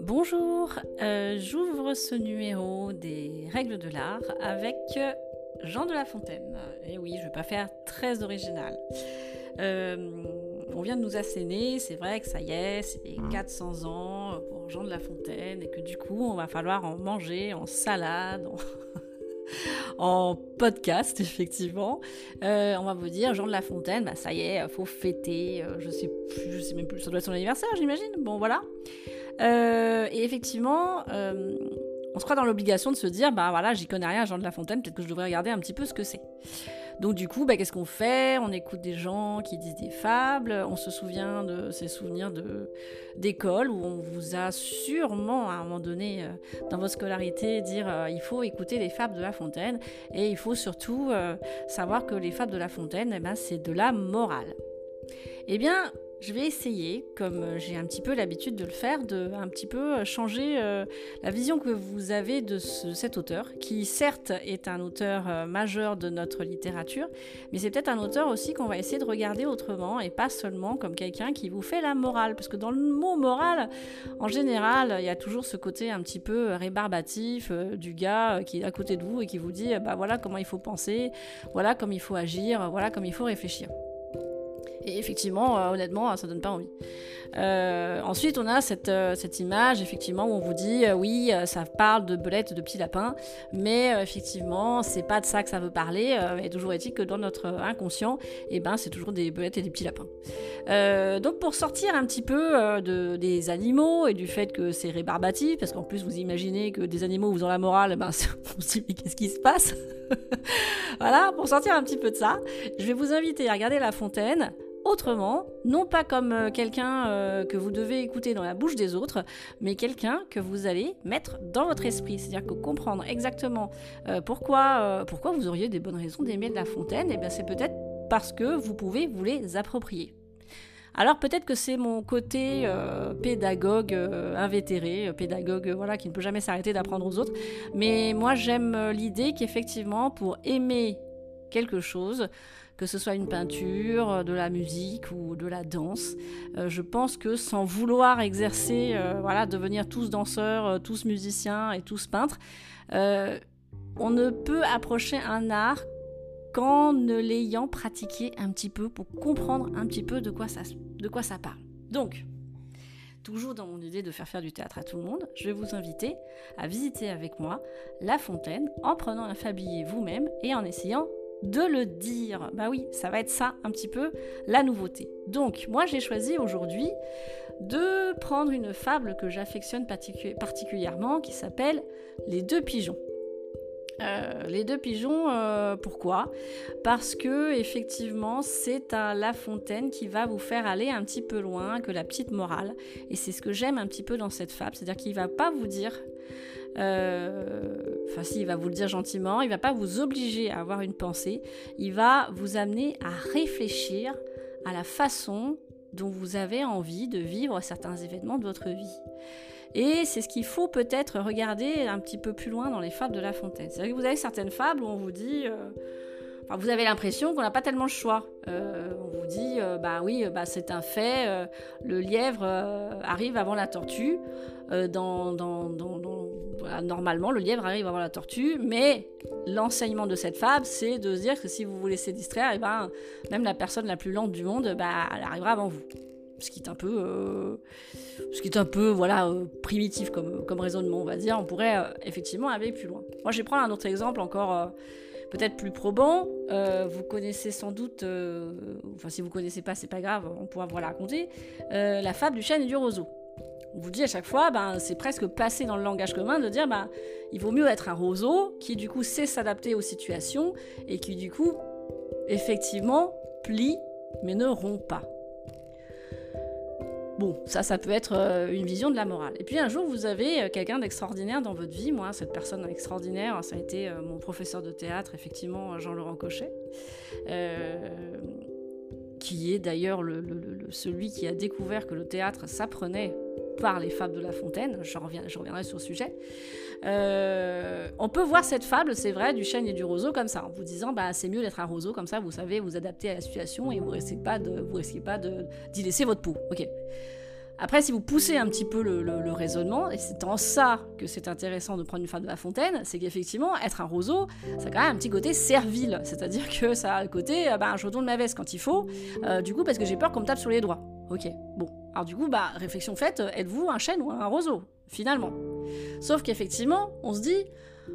Bonjour, euh, j'ouvre ce numéro des règles de l'art avec Jean de La Fontaine. Et oui, je ne vais pas faire très original. Euh, on vient de nous asséner, c'est vrai que ça y est, c'est 400 ans pour Jean de La Fontaine et que du coup, on va falloir en manger en salade, en, podcast, effectivement. Euh, on va vous dire, Jean de La Fontaine, bah, ça y est, faut fêter, je sais plus, je sais même plus, ça doit être son anniversaire, j'imagine. Bon, voilà. Euh, et effectivement, euh, on se croit dans l'obligation de se dire, bah voilà, j'y connais rien, Jean de La Fontaine, peut-être que je devrais regarder un petit peu ce que c'est. Donc du coup, bah, qu'est-ce qu'on fait? On écoute des gens qui disent des fables, on se souvient de ces souvenirs d'école où on vous a sûrement à un moment donné euh, dans votre scolarité dire il faut écouter les fables de La Fontaine et il faut surtout savoir que les fables de La Fontaine, eh ben, c'est de la morale. Eh bien, je vais essayer, comme euh, j'ai un petit peu l'habitude de le faire, de un petit peu euh, changer euh, la vision que vous avez de cet auteur, qui certes est un auteur majeur de notre littérature, mais c'est peut-être un auteur aussi qu'on va essayer de regarder autrement et pas seulement comme quelqu'un qui vous fait la morale, parce que dans le mot morale, en général, il y a toujours ce côté un petit peu rébarbatif du gars qui est à côté de vous et qui vous dit, bah voilà comment il faut penser, voilà comment il faut agir, voilà comment il faut réfléchir. Et effectivement, euh, honnêtement, ça donne pas envie. Euh, ensuite, on a cette, euh, cette, image, effectivement, où on vous dit, oui, ça parle de belettes, de petits lapins, mais effectivement, c'est pas de ça que ça veut parler. et toujours est-il que dans notre inconscient, et eh ben, c'est toujours des belettes et des petits lapins. donc, pour sortir un petit peu de, des animaux et du fait que c'est rébarbatif, parce qu'en plus, vous imaginez que des animaux vous ont la morale, ben, on se dit, mais qu'est-ce qui se passe? Voilà, pour sortir un petit peu de ça, je vais vous inviter à regarder La Fontaine autrement, non pas comme euh, quelqu'un euh, que vous devez écouter dans la bouche des autres, mais quelqu'un que vous allez mettre dans votre esprit. C'est-à-dire que comprendre exactement euh, pourquoi, pourquoi vous auriez des bonnes raisons d'aimer la fontaine, et eh bien c'est peut-être parce que vous pouvez vous les approprier. Alors peut-être que c'est mon côté pédagogue invétéré, pédagogue voilà qui ne peut jamais s'arrêter d'apprendre aux autres, mais moi j'aime l'idée qu'effectivement pour aimer quelque chose, que ce soit une peinture, euh, de la musique ou de la danse. Euh, je pense que sans vouloir exercer, euh, voilà, devenir tous danseurs, tous musiciens et tous peintres, on ne peut approcher un art qu'en ne l'ayant pratiqué un petit peu pour comprendre un petit peu de quoi ça, de quoi ça parle. Donc, toujours dans mon idée de faire faire du théâtre à tout le monde, je vais vous inviter à visiter avec moi La Fontaine en prenant un fablier vous-même et en essayant de le dire. Bah oui, ça va être ça un petit peu la nouveauté. Donc, moi j'ai choisi aujourd'hui de prendre une fable que j'affectionne particulièrement qui s'appelle Les deux pigeons. Euh, les deux pigeons, euh, pourquoi? Parce que effectivement, c'est à La Fontaine qui va vous faire aller un petit peu loin que la petite morale. Et c'est ce que j'aime un petit peu dans cette fable, c'est-à-dire qu'il va pas vous dire euh, enfin si, il va vous le dire gentiment, il va pas vous obliger à avoir une pensée, il va vous amener à réfléchir à la façon dont vous avez envie de vivre certains événements de votre vie. Et c'est ce qu'il faut peut-être regarder un petit peu plus loin dans les fables de La Fontaine. C'est vrai que vous avez certaines fables où on vous dit... Euh, vous avez l'impression qu'on n'a pas tellement le choix. Euh, on vous dit, bah oui, bah c'est un fait, le lièvre arrive avant la tortue. normalement, le lièvre arrive avant la tortue, mais l'enseignement de cette fable, c'est de se dire que si vous vous laissez distraire, et eh ben, même la personne la plus lente du monde, bah, elle arrivera avant vous. Ce qui est un peu, euh, un euh, primitif comme, comme raisonnement, on va dire. On pourrait euh, effectivement aller plus loin. Moi, je vais prendre un autre exemple encore peut-être plus probant. vous connaissez sans doute, enfin si vous connaissez pas, c'est pas grave, on pourra vous la raconter, la fable du chêne et du roseau on vous dit à chaque fois, ben, c'est presque passé dans le langage commun de dire ben, il vaut mieux être un roseau qui du coup sait s'adapter aux situations et qui du coup effectivement plie mais ne rompt pas. Bon, ça, ça peut être euh, une vision de la morale. Et puis un jour, vous avez euh, quelqu'un d'extraordinaire dans votre vie. Moi, cette personne extraordinaire, ça a été euh, mon professeur de théâtre, effectivement, Jean-Laurent Cochet, qui est d'ailleurs celui qui a découvert que le théâtre s'apprenait les fables de La Fontaine, je, reviendrai sur le sujet, euh, on peut voir cette fable, c'est vrai, du chêne et du roseau comme ça, en vous disant bah, c'est mieux d'être un roseau, comme ça vous savez vous adapter à la situation et vous risquez pas de, vous risquez pas d'y laisser votre peau. Ok. Après, si vous poussez un petit peu le, raisonnement, et c'est en ça que c'est intéressant de prendre une femme de la fontaine, c'est qu'effectivement, être un roseau, ça a quand même un petit côté servile. C'est-à-dire que ça a le côté, euh, bah, je retourne ma veste quand il faut, euh, du coup, parce que j'ai peur qu'on me tape sur les doigts. Ok. Alors du coup, bah, réflexion faite, êtes-vous un chêne ou un roseau, finalement? Sauf qu'effectivement, on se dit,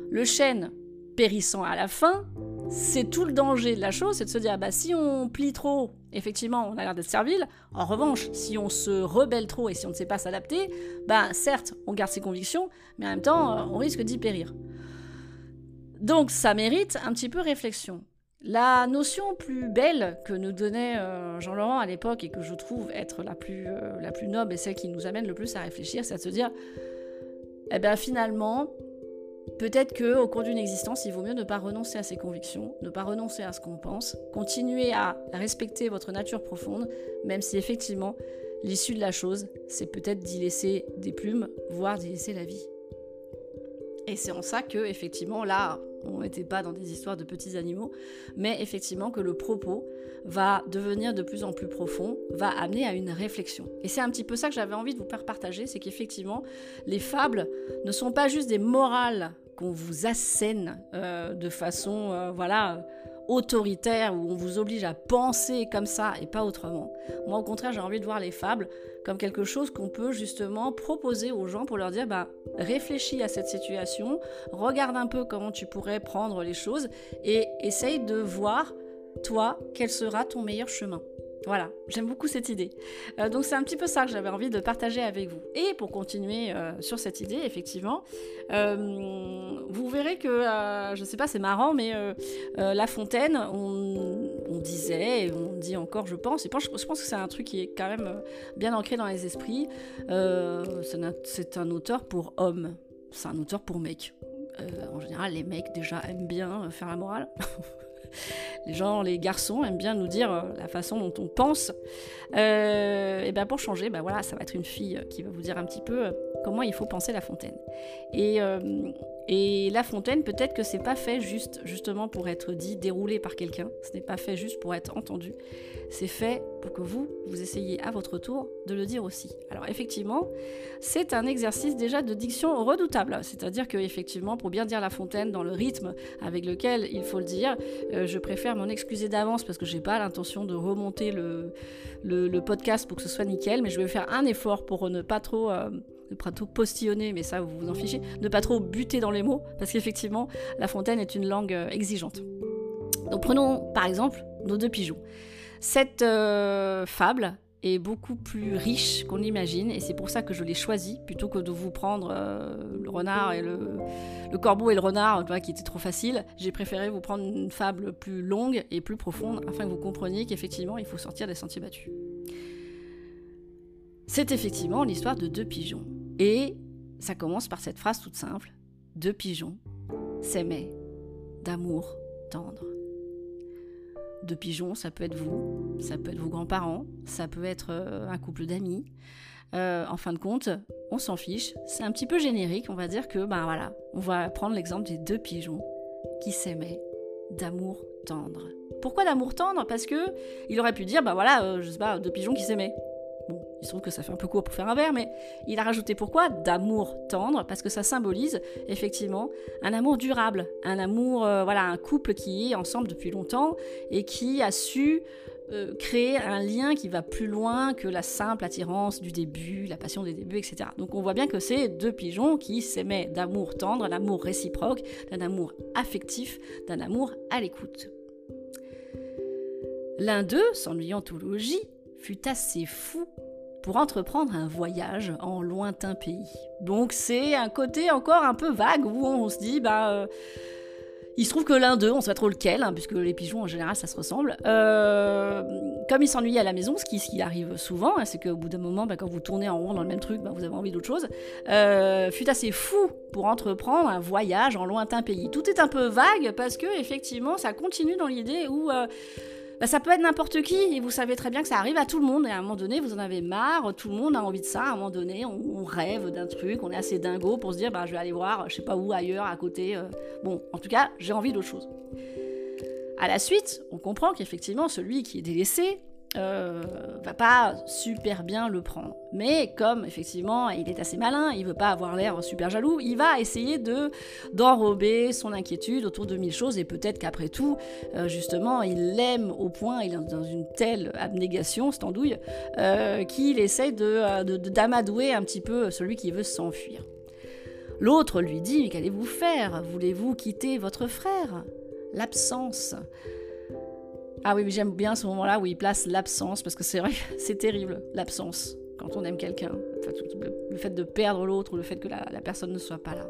le chêne périssant à la fin, c'est tout le danger de la chose, c'est de se dire, bah, si on plie trop, effectivement, on a l'air d'être servile. En revanche, si on se rebelle trop et si on ne sait pas s'adapter, bah, certes, on garde ses convictions, mais en même temps, euh, on risque d'y périr. Donc, ça mérite un petit peu réflexion. La notion plus belle que nous donnait euh, Jean-Laurent à l'époque et que je trouve être la plus, euh, la plus noble et celle qui nous amène le plus à réfléchir, c'est de se dire, eh bien finalement, Peut-être que au cours d'une existence, il vaut mieux ne pas renoncer à ses convictions, ne pas renoncer à ce qu'on pense, continuer à respecter votre nature profonde, même si effectivement l'issue de la chose, c'est peut-être d'y laisser des plumes, voire d'y laisser la vie. Et c'est en ça que effectivement là, on n'était pas dans des histoires de petits animaux, mais effectivement que le propos va devenir de plus en plus profond, va amener à une réflexion. Et c'est un petit peu ça que j'avais envie de vous faire partager, c'est qu'effectivement, les fables ne sont pas juste des morales qu'on vous assène euh, de façon, euh, voilà, autoritaire, où on vous oblige à penser comme ça et pas autrement. Moi, au contraire, j'ai envie de voir les fables comme quelque chose qu'on peut justement proposer aux gens pour leur dire, bah, réfléchis à cette situation, regarde un peu comment tu pourrais prendre les choses et essaye de voir, toi, quel sera ton meilleur chemin. Voilà, j'aime beaucoup cette idée. Euh, donc c'est un petit peu ça que j'avais envie de partager avec vous. Et pour continuer euh, sur cette idée, effectivement, euh, vous verrez que, je ne sais pas, c'est marrant, mais La Fontaine, on, disait, et on dit encore, je pense, et je, je pense que c'est un truc qui est quand même bien ancré dans les esprits, c'est un, auteur pour hommes, c'est un auteur pour mecs. en général, les mecs déjà aiment bien faire la morale. les gens, les garçons aiment bien nous dire euh, la façon dont on pense. Euh, et bien pour changer, ben voilà, ça va être une fille qui va vous dire un petit peu euh, comment il faut penser La Fontaine. Et, et La Fontaine, peut-être que c'est pas fait juste justement pour être dit, déroulé par quelqu'un. Ce n'est pas fait juste pour être entendu. C'est fait pour que vous, vous essayiez à votre tour de le dire aussi. Alors effectivement, c'est un exercice déjà de diction redoutable. C'est-à-dire que effectivement, pour bien dire La Fontaine dans le rythme avec lequel il faut le dire, je préfère m'en excuser d'avance parce que j'ai pas l'intention de remonter le, le, podcast pour que ce soit nickel, mais je vais faire un effort pour ne pas trop ne pas trop postillonner, mais ça vous vous en fichez, ne pas trop buter dans les mots, parce qu'effectivement, La Fontaine est une langue euh, exigeante. Donc prenons par exemple nos deux pigeons. Cette euh, fable est beaucoup plus riche qu'on l'imagine, et c'est pour ça que je l'ai choisi, plutôt que de vous prendre euh, le renard et le, le, corbeau et le renard, qui était trop facile. J'ai préféré vous prendre une fable plus longue et plus profonde, afin que vous compreniez qu'effectivement, il faut sortir des sentiers battus. C'est effectivement l'histoire de deux pigeons. Et ça commence par cette phrase toute simple. Deux pigeons s'aimaient d'amour tendre. Deux pigeons, ça peut être vous, ça peut être vos grands-parents, ça peut être euh, un couple d'amis. Euh, en fin de compte, on s'en fiche. C'est un petit peu générique. On va dire que, ben voilà, on va prendre l'exemple des deux pigeons qui s'aimaient d'amour tendre. Pourquoi d'amour tendre? Parce que il aurait pu dire, ben voilà, euh, je sais pas, deux pigeons qui s'aimaient. Il se trouve que ça fait un peu court pour faire un verre, mais il a rajouté pourquoi D'amour tendre, parce que ça symbolise effectivement un amour durable, un amour, euh, voilà, un couple qui est ensemble depuis longtemps et qui a su euh, créer un lien qui va plus loin que la simple attirance du début, la passion des débuts, etc. Donc on voit bien que c'est deux pigeons qui s'aimaient d'amour tendre, d'un amour réciproque, d'un amour affectif, d'un amour à l'écoute. L'un d'eux, s'ennuyant au logis, fut assez fou pour entreprendre un voyage en lointain pays. Donc c'est un côté encore un peu vague où on se dit, bah... Euh, il se trouve que l'un d'eux, on sait pas trop lequel, hein, puisque les pigeons en général ça se ressemble, euh, comme il s'ennuyait à la maison, ce qui, ce qui arrive souvent, hein, c'est qu'au bout d'un moment, bah, quand vous tournez en rond dans le même truc, bah, vous avez envie d'autre chose, euh, fut assez fou pour entreprendre un voyage en lointain pays. Tout est un peu vague parce que effectivement ça continue dans l'idée où bah, ça peut être n'importe qui, et vous savez très bien que ça arrive à tout le monde, et à un moment donné, vous en avez marre, tout le monde a envie de ça, à un moment donné, on, rêve d'un truc, on est assez dingo pour se dire, bah, je vais aller voir, je sais pas où, ailleurs, à côté, euh. bon, en tout cas, j'ai envie d'autre chose. À la suite, on comprend qu'effectivement, celui qui est délaissé, euh, va pas super bien le prendre. Mais comme effectivement il est assez malin, il veut pas avoir l'air super jaloux, il va essayer de d'enrober son inquiétude autour de mille choses et peut-être qu'après tout, euh, justement, il l'aime au point, il est dans une telle abnégation, cette euh, qu'il essaye de, d'amadouer un petit peu celui qui veut s'enfuir. L'autre lui dit, qu'allez-vous faire? Voulez-vous quitter votre frère? L'absence. Ah oui, mais j'aime bien ce moment-là où il place l'absence, parce que c'est vrai, c'est terrible, l'absence, quand on aime quelqu'un. le fait de perdre l'autre, ou le fait que la, personne ne soit pas là.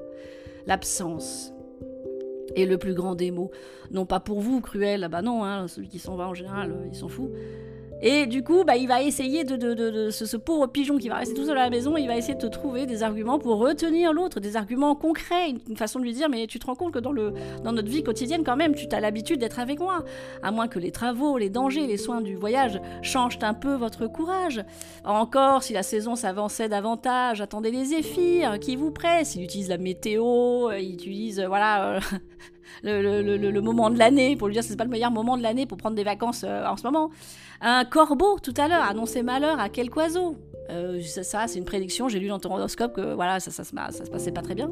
L'absence est le plus grand des mots. Non pas pour vous, cruel, ah bah non, hein, celui qui s'en va en général, euh, il s'en fout. Et du coup, bah, il va essayer de, de, ce, pauvre pigeon qui va rester tout seul à la maison, il va essayer de trouver des arguments pour retenir l'autre, des arguments concrets, une, façon de lui dire mais tu te rends compte que dans, le, dans notre vie quotidienne quand même, tu as l'habitude d'être avec moi, à moins que les travaux, les dangers, les soins du voyage changent un peu votre courage. Encore, si la saison s'avançait davantage, attendez les zéphyrs qui vous pressent, il utilise la météo, il utilise voilà euh, le, moment de l'année pour lui dire que c'est pas le meilleur moment de l'année pour prendre des vacances euh, en ce moment. Un corbeau tout à l'heure annonçait malheur à quel oiseau euh, Ça, c'est une prédiction. J'ai lu dans ton horoscope que voilà, ça, ça, ça, se passait pas très bien.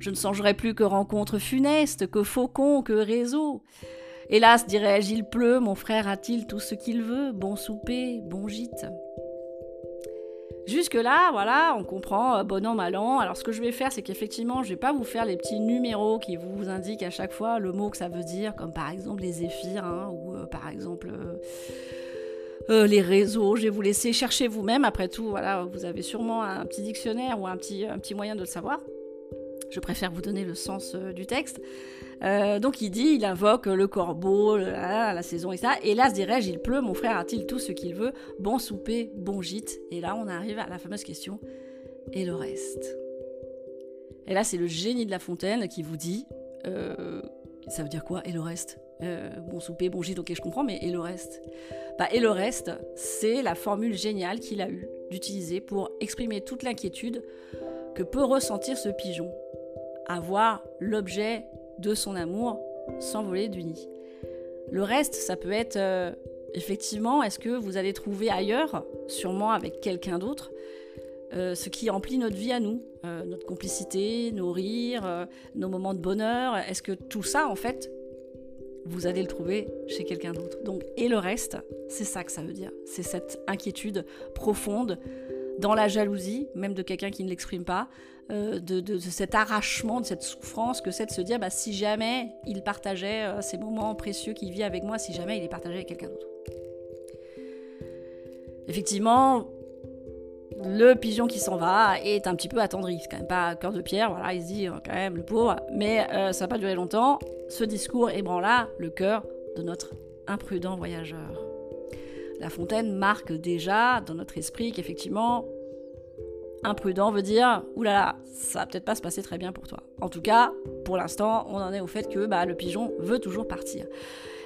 Je ne songerai plus que rencontre funeste, que faucon, que réseau. Hélas, dirais-je, il pleut, mon frère a-t-il tout ce qu'il veut? Bon souper, bon gîte. Jusque-là, voilà, on comprend, euh, bon an, mal an. Alors, ce que je vais faire, c'est qu'effectivement, je vais pas vous faire les petits numéros qui vous indiquent à chaque fois le mot que ça veut dire, comme par exemple les zéphyrs, hein, ou euh, par exemple euh, les réseaux. Je vais vous laisser chercher vous-même. Après tout, voilà, vous avez sûrement un petit dictionnaire ou un petit, un petit moyen de le savoir. Je préfère vous donner le sens du texte. Euh, donc il dit, il invoque le corbeau, la, saison et ça. Se dirais-je, il pleut, mon frère a-t-il tout ce qu'il veut? Bon souper, bon gîte. Et là, on arrive à la fameuse question, et le reste? Et là, c'est le génie de la fontaine qui vous dit, euh, ça veut dire quoi Et le reste? Euh, Bon souper, bon gîte, ok, je comprends, mais et le reste? Bah, Et le reste, c'est la formule géniale qu'il a eue d'utiliser pour exprimer toute l'inquiétude que peut ressentir ce pigeon. Avoir l'objet de son amour s'envoler du nid. Le reste, ça peut être euh, effectivement, est-ce que vous allez trouver ailleurs, sûrement avec quelqu'un d'autre, euh, ce qui emplit notre vie à nous, euh, notre complicité, nos rires, nos moments de bonheur. Est-ce que tout ça, en fait, vous allez le trouver chez quelqu'un d'autre? Donc, et le reste, c'est ça que ça veut dire. C'est cette inquiétude profonde dans la jalousie, même de quelqu'un qui ne l'exprime pas, euh, de, cet arrachement, de cette souffrance que c'est de se dire bah, si jamais il partageait euh, ces moments précieux qu'il vit avec moi, si jamais il les partageait avec quelqu'un d'autre. Effectivement, le pigeon qui s'en va est un petit peu attendri. C'est quand même pas cœur de pierre, voilà, il se dit euh, quand même le pauvre, mais ça va pas durer longtemps. Ce discours ébranla le cœur de notre imprudent voyageur. La fontaine marque déjà dans notre esprit qu'effectivement, imprudent veut dire oulala, ça va peut-être pas se passer très bien pour toi. En tout cas, pour l'instant, on en est au fait que bah, le pigeon veut toujours partir.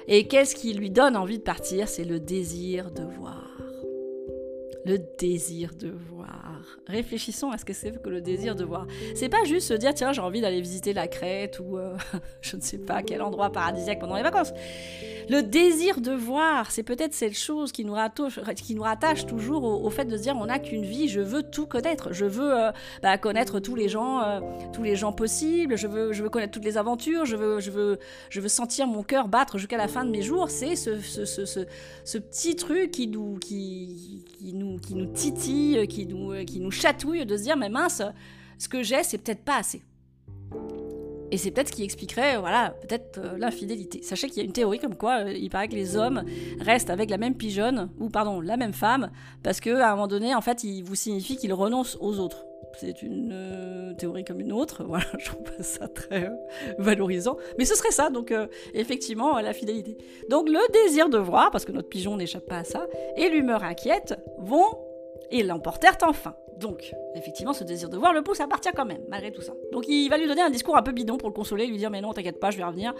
Et qu'est-ce qui lui donne envie de partir? C'est le désir de voir. Le désir de voir. Réfléchissons à ce que c'est que le désir de voir. C'est pas juste se dire tiens j'ai envie d'aller visiter la Crète ou euh, je ne sais pas quel endroit paradisiaque pendant les vacances. Le désir de voir, c'est peut-être cette chose qui nous rattache, toujours au, fait de se dire on n'a qu'une vie, je veux tout connaître, je veux euh, bah, connaître tous les gens, euh, tous les gens possibles, je veux, je veux connaître toutes les aventures, je veux, je veux, je veux sentir mon cœur battre jusqu'à la fin de mes jours. C'est ce, ce, ce, ce, petit truc qui nous, qui nous titille, qui nous, qui nous chatouille de se dire mais mince, ce que j'ai c'est peut-être pas assez. Et c'est peut-être ce qui expliquerait, voilà, peut-être euh, l'infidélité. Sachez qu'il y a une théorie comme quoi euh, il paraît que les hommes restent avec la même pigeonne, ou pardon, la même femme, parce qu'à un moment donné, en fait, il vous signifie qu'ils renoncent aux autres. C'est une euh, théorie comme une autre, voilà, je trouve ça très valorisant. Mais ce serait ça, donc effectivement, la fidélité. Donc le désir de voir, parce que notre pigeon n'échappe pas à ça, et l'humeur inquiète vont et l'emportèrent enfin. Donc, effectivement, ce désir de voir le pousse à partir quand même, malgré tout ça. Donc, il va lui donner un discours un peu bidon pour le consoler, lui dire Mais non, t'inquiète pas, je vais revenir.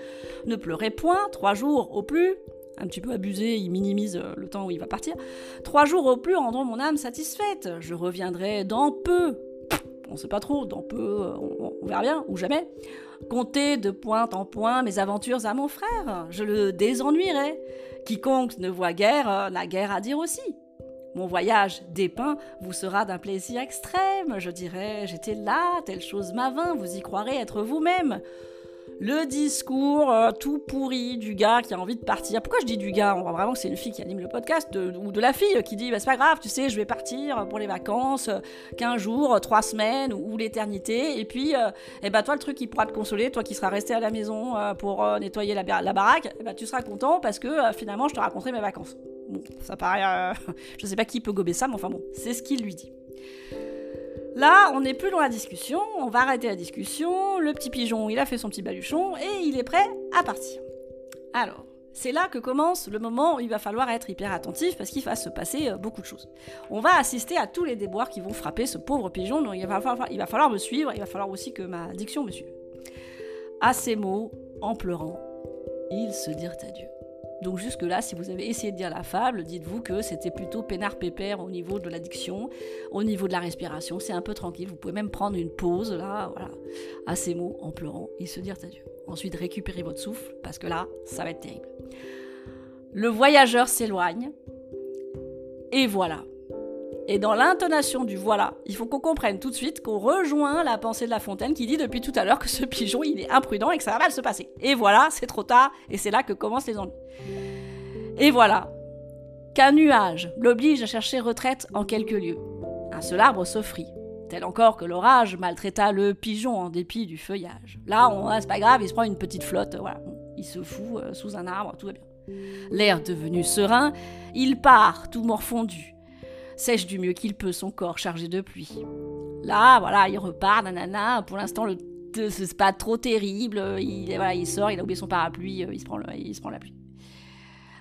Ne pleurez point, trois jours au plus. un petit peu abusé, il minimise euh, le temps où il va partir. Trois jours au plus rendront mon âme satisfaite. Je reviendrai dans peu. On sait pas trop, dans peu, euh, on, verra bien, ou jamais. Compter de point en point mes aventures à mon frère. Je le désennuierai. Quiconque ne voit guère euh, n'a guère à dire aussi. Mon voyage dépeint vous sera d'un plaisir extrême. Je dirai, j'étais là, telle chose m'avint, vous y croirez être vous-même le discours euh, tout pourri du gars qui a envie de partir. Pourquoi je dis du gars? On voit vraiment que c'est une fille qui anime le podcast, ou de la fille qui dit bah, c'est pas grave, tu sais, je vais partir pour les vacances, 15 euh, jours, 3 semaines ou, l'éternité. Et puis, euh, eh ben, toi, le truc qui pourra te consoler, toi qui seras resté à la maison pour nettoyer la, baraque, eh ben, tu seras content parce que finalement, je te raconterai mes vacances. Bon, ça paraît. je sais pas qui peut gober ça, mais enfin bon, c'est ce qu'il lui dit. Là, on n'est plus dans la discussion, on va arrêter la discussion. Le petit pigeon, il a fait son petit baluchon et il est prêt à partir. Alors, c'est là que commence le moment où il va falloir être hyper attentif parce qu'il va se passer euh, beaucoup de choses. On va assister à tous les déboires qui vont frapper ce pauvre pigeon, donc il va falloir, il va falloir me suivre, il va falloir aussi que ma diction me suive. À ces mots, en pleurant, ils se dirent adieu. Donc jusque-là, si vous avez essayé de dire la fable, dites-vous que c'était plutôt peinard pépère au niveau de l'addiction, au niveau de la respiration, c'est un peu tranquille, vous pouvez même prendre une pause, là, voilà, à ces mots, en pleurant, et se dire adieu. Ensuite, récupérez votre souffle, parce que là, ça va être terrible. Le voyageur s'éloigne, et voilà. Et dans l'intonation du voilà, il faut qu'on comprenne tout de suite qu'on rejoint la pensée de La Fontaine qui dit depuis tout à l'heure que ce pigeon, il est imprudent et que ça va mal se passer. Et voilà, c'est trop tard, et c'est là que commencent les ennuis. Et voilà, qu'un nuage l'oblige à chercher retraite en quelques lieux. Un seul arbre s'offrit, tel encore que l'orage maltraita le pigeon en dépit du feuillage. Là, on, ah, c'est pas grave, il se prend une petite flotte, voilà, il se fout euh, sous un arbre, tout va bien. L'air devenu serein, il part tout morfondu, sèche du mieux qu'il peut son corps chargé de pluie. Là, voilà, il repart, nanana. Pour l'instant, le c'est pas trop terrible. Il, il sort, il a oublié son parapluie, euh, il se prend, il se prend la pluie.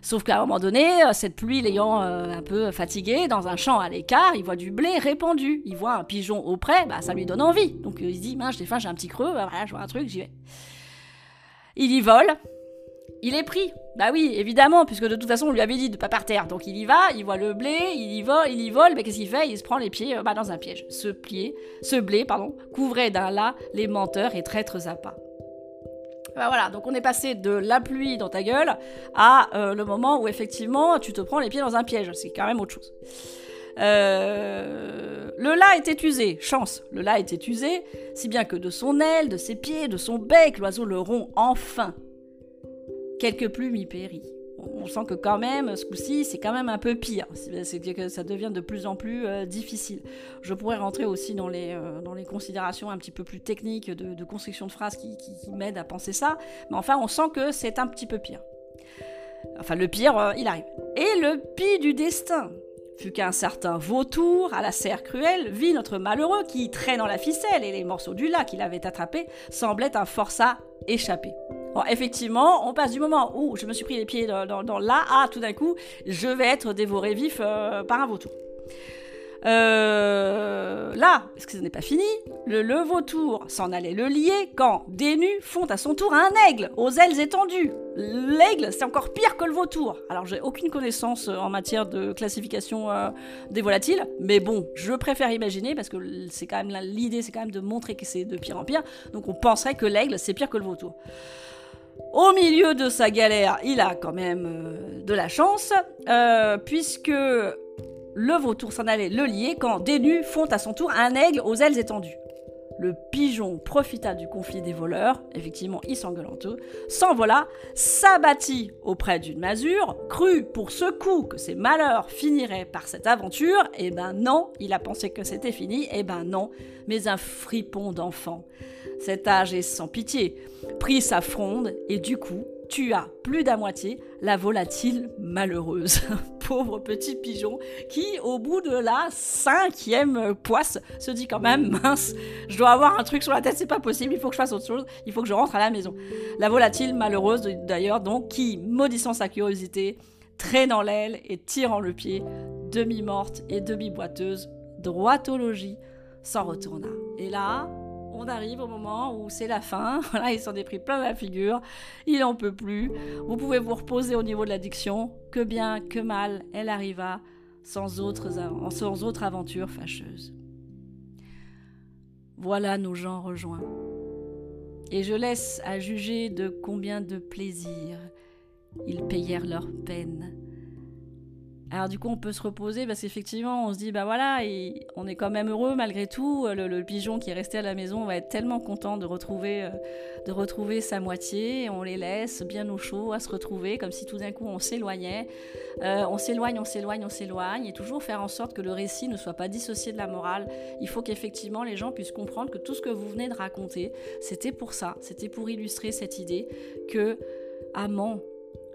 Sauf qu'à un moment donné, euh, cette pluie l'ayant euh, un peu fatigué, dans un champ à l'écart, il voit du blé répandu. Il voit un pigeon auprès, bah, ça lui donne envie. Donc il se dit, mince, j'ai faim, j'ai un petit creux, bah, voilà, je vois un truc, j'y vais. Il y vole, il est pris. Bah oui, évidemment, puisque de toute façon, on lui avait dit de pas partir. Donc il y va, il voit le blé, il y vole, il y vole, mais qu'est-ce qu'il fait? Il se prend les pieds euh, bah, dans un piège. Ce, ce blé pardon, couvrait d'un là les menteurs et traîtres à pas. Bah voilà, donc on est passé de la pluie dans ta gueule à euh, le moment où effectivement tu te prends les pieds dans un piège. C'est quand même autre chose. Euh, le la était usé, chance, le la était usé, si bien que de son aile, de ses pieds, de son bec, l'oiseau le rompt enfin quelques plumes y périt. On sent que quand même, ce coup-ci, c'est quand même un peu pire. C'est que ça devient de plus en plus euh, difficile. Je pourrais rentrer aussi dans les, euh, dans les considérations un petit peu plus techniques de, construction de phrases qui, m'aident à penser ça. Mais enfin, on sent que c'est un petit peu pire. Enfin, le pire, euh, il arrive. Et le pis du destin fut qu'un certain vautour, à la serre cruelle, vit notre malheureux qui, traînant la ficelle et les morceaux du lac qu'il avait attrapés, semblait un forçat échappé effectivement, on passe du moment où je me suis pris les pieds dans, dans, là à tout d'un coup, je vais être dévoré vif euh, par un vautour. Euh, là, est-ce que ce n'est pas fini? Le, le vautour s'en allait le lier quand des nus font à son tour un aigle aux ailes étendues. L'aigle, c'est encore pire que le vautour. Alors, j'ai aucune connaissance euh, en matière de classification des volatiles, mais bon, je préfère imaginer parce que c'est quand même l'idée, c'est quand même de montrer que c'est de pire en pire. Donc, on penserait que l'aigle, c'est pire que le vautour. Au milieu de sa galère, il a quand même euh, de la chance, euh, puisque le vautour s'en allait le lier quand des nus font à son tour un aigle aux ailes étendues. Le pigeon profita du conflit des voleurs, effectivement il s'engueule s'envola, s'abattit auprès d'une masure, crut pour ce coup que ses malheurs finiraient par cette aventure, et eh ben non, il a pensé que c'était fini, et eh ben non, mais un fripon d'enfant cet âge est sans pitié, prit sa fronde et du coup tua plus d'à moitié la volatile malheureuse. Pauvre petit pigeon qui, au bout de la cinquième poisse, se dit quand même mince, je dois avoir un truc sur la tête, c'est pas possible, il faut que je fasse autre chose, il faut que je rentre à la maison. La volatile malheureuse d'ailleurs, donc, qui, maudissant sa curiosité, traînant l'aile et tirant le pied, demi-morte et demi-boiteuse, droitologie, s'en retourna. Et là, on arrive au moment où c'est la fin. Voilà, il s'en est pris plein la figure. Il n'en peut plus. Vous pouvez vous reposer au niveau de l'addiction. Que bien, que mal, elle arriva sans autres, sans autres aventures fâcheuses. Voilà nos gens rejoints. Et je laisse à juger de combien de plaisir ils payèrent leur peine alors du coup, on peut se reposer parce qu'effectivement, on se dit, bah voilà, on est quand même heureux malgré tout. Le, pigeon qui est resté à la maison va être tellement content de retrouver, euh, de retrouver sa moitié. On les laisse bien au chaud à se retrouver, comme si tout d'un coup on s'éloignait. Euh, on s'éloigne, on s'éloigne, on s'éloigne, et toujours faire en sorte que le récit ne soit pas dissocié de la morale. Il faut qu'effectivement les gens puissent comprendre que tout ce que vous venez de raconter, c'était pour ça, c'était pour illustrer cette idée que amant,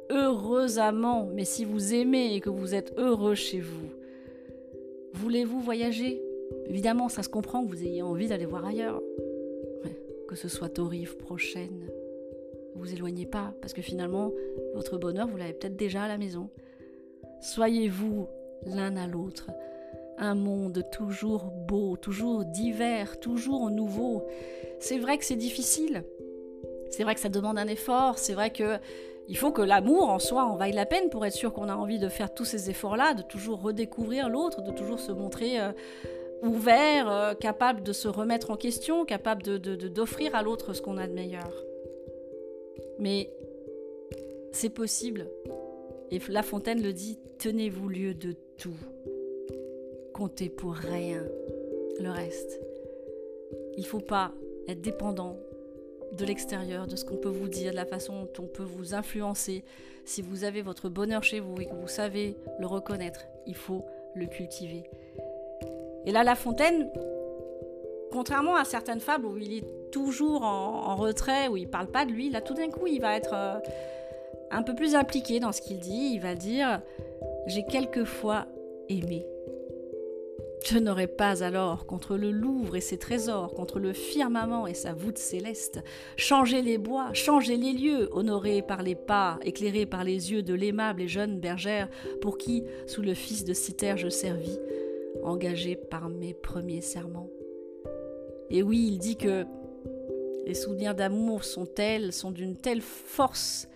heureux amant, mais si vous aimez et que vous êtes heureux chez vous, voulez-vous voyager? Évidemment, ça se comprend que vous ayez envie d'aller voir ailleurs. que ce soit aux rives prochaines. Vous éloignez pas, parce que finalement, votre bonheur, vous l'avez peut-être déjà à la maison. Soyez-vous l'un à l'autre. Un monde toujours beau, toujours divers, toujours nouveau. C'est vrai que c'est difficile. C'est vrai que ça demande un effort. C'est vrai que il faut que l'amour en soi en vaille la peine pour être sûr qu'on a envie de faire tous ces efforts-là, de toujours redécouvrir l'autre, de toujours se montrer euh, ouvert, euh, capable de se remettre en question, capable d'offrir de, à l'autre ce qu'on a de meilleur. Mais c'est possible. Et La Fontaine le dit, tenez-vous lieu de tout. Comptez pour rien le reste. Il ne faut pas être dépendant de l'extérieur, de ce qu'on peut vous dire, de la façon dont on peut vous influencer. Si vous avez votre bonheur chez vous et que vous savez le reconnaître, il faut le cultiver. Et là, La Fontaine, contrairement à certaines fables où il est toujours en, retrait, où il parle pas de lui, là tout d'un coup il va être euh, un peu plus impliqué dans ce qu'il dit. Il va dire J'ai quelquefois aimé. Je n'aurais pas alors, contre le Louvre et ses trésors, contre le firmament et sa voûte céleste, changé les bois, changé les lieux, honorés par les pas, éclairés par les yeux de l'aimable et jeune bergère pour qui, sous le fils de Citer, je servis, engagé par mes premiers serments. Et oui, il dit que les souvenirs d'amour sont tels, sont d'une telle force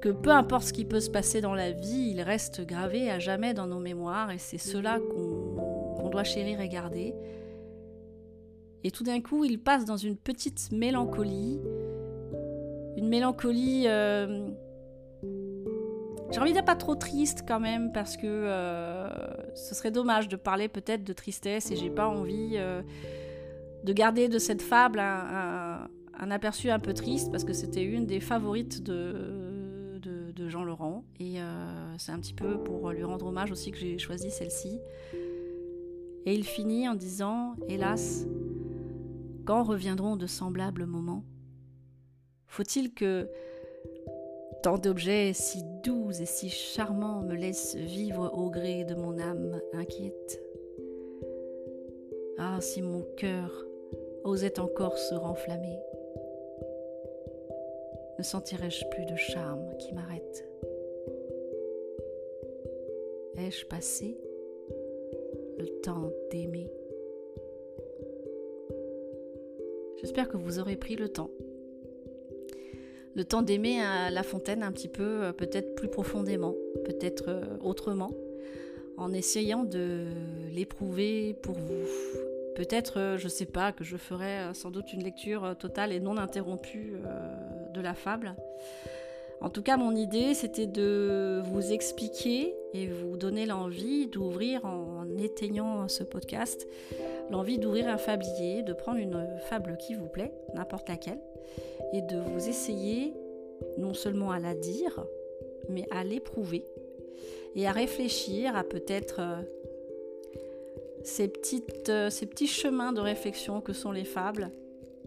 que peu importe ce qui peut se passer dans la vie, ils restent gravés à jamais dans nos mémoires et c'est cela qu'on doit chérir et garder. Et tout d'un coup, il passe dans une petite mélancolie, une mélancolie. Euh, j'ai envie d'être pas trop triste quand même parce que euh, ce serait dommage de parler peut-être de tristesse et j'ai pas envie euh, de garder de cette fable un, aperçu un peu triste parce que c'était une des favorites de, de, de Jean Laurent et c'est un petit peu pour lui rendre hommage aussi que j'ai choisi celle-ci. Et il finit en disant Hélas, quand reviendront de semblables moments? Faut-il que tant d'objets si doux et si charmants me laissent vivre au gré de mon âme inquiète? Ah, si mon cœur osait encore se renflammer, ne sentirais-je plus de charme qui m'arrête? Ai-je passé le temps d'aimer. J'espère que vous aurez pris le temps. Le temps d'aimer La Fontaine un petit peu, euh, peut-être plus profondément, peut-être euh, autrement, en essayant de l'éprouver pour vous. Peut-être, euh, je ne sais pas, que je ferai sans doute une lecture totale et non interrompue de la fable. En tout cas, mon idée, c'était de vous expliquer et vous donner l'envie d'ouvrir, en éteignant ce podcast, l'envie d'ouvrir un fablier, de prendre une fable qui vous plaît, n'importe laquelle, et de vous essayer non seulement à la dire, mais à l'éprouver et à réfléchir à peut-être euh, euh, ces petits chemins de réflexion que sont les fables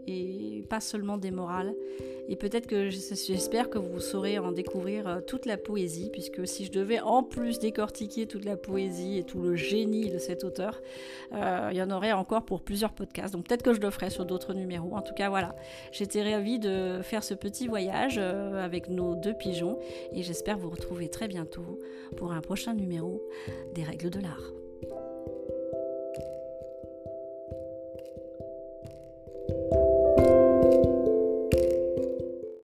et pas seulement des morales. Et peut-être que j'espère que vous saurez en découvrir euh, toute la poésie, puisque si je devais en plus décortiquer toute la poésie et tout le génie de cet auteur, euh, il y en aurait encore pour plusieurs podcasts. Donc peut-être que je le ferai sur d'autres numéros. En tout cas, voilà, j'étais ravie de faire ce petit voyage euh, avec nos deux pigeons et j'espère vous retrouver très bientôt pour un prochain numéro des règles de l'art.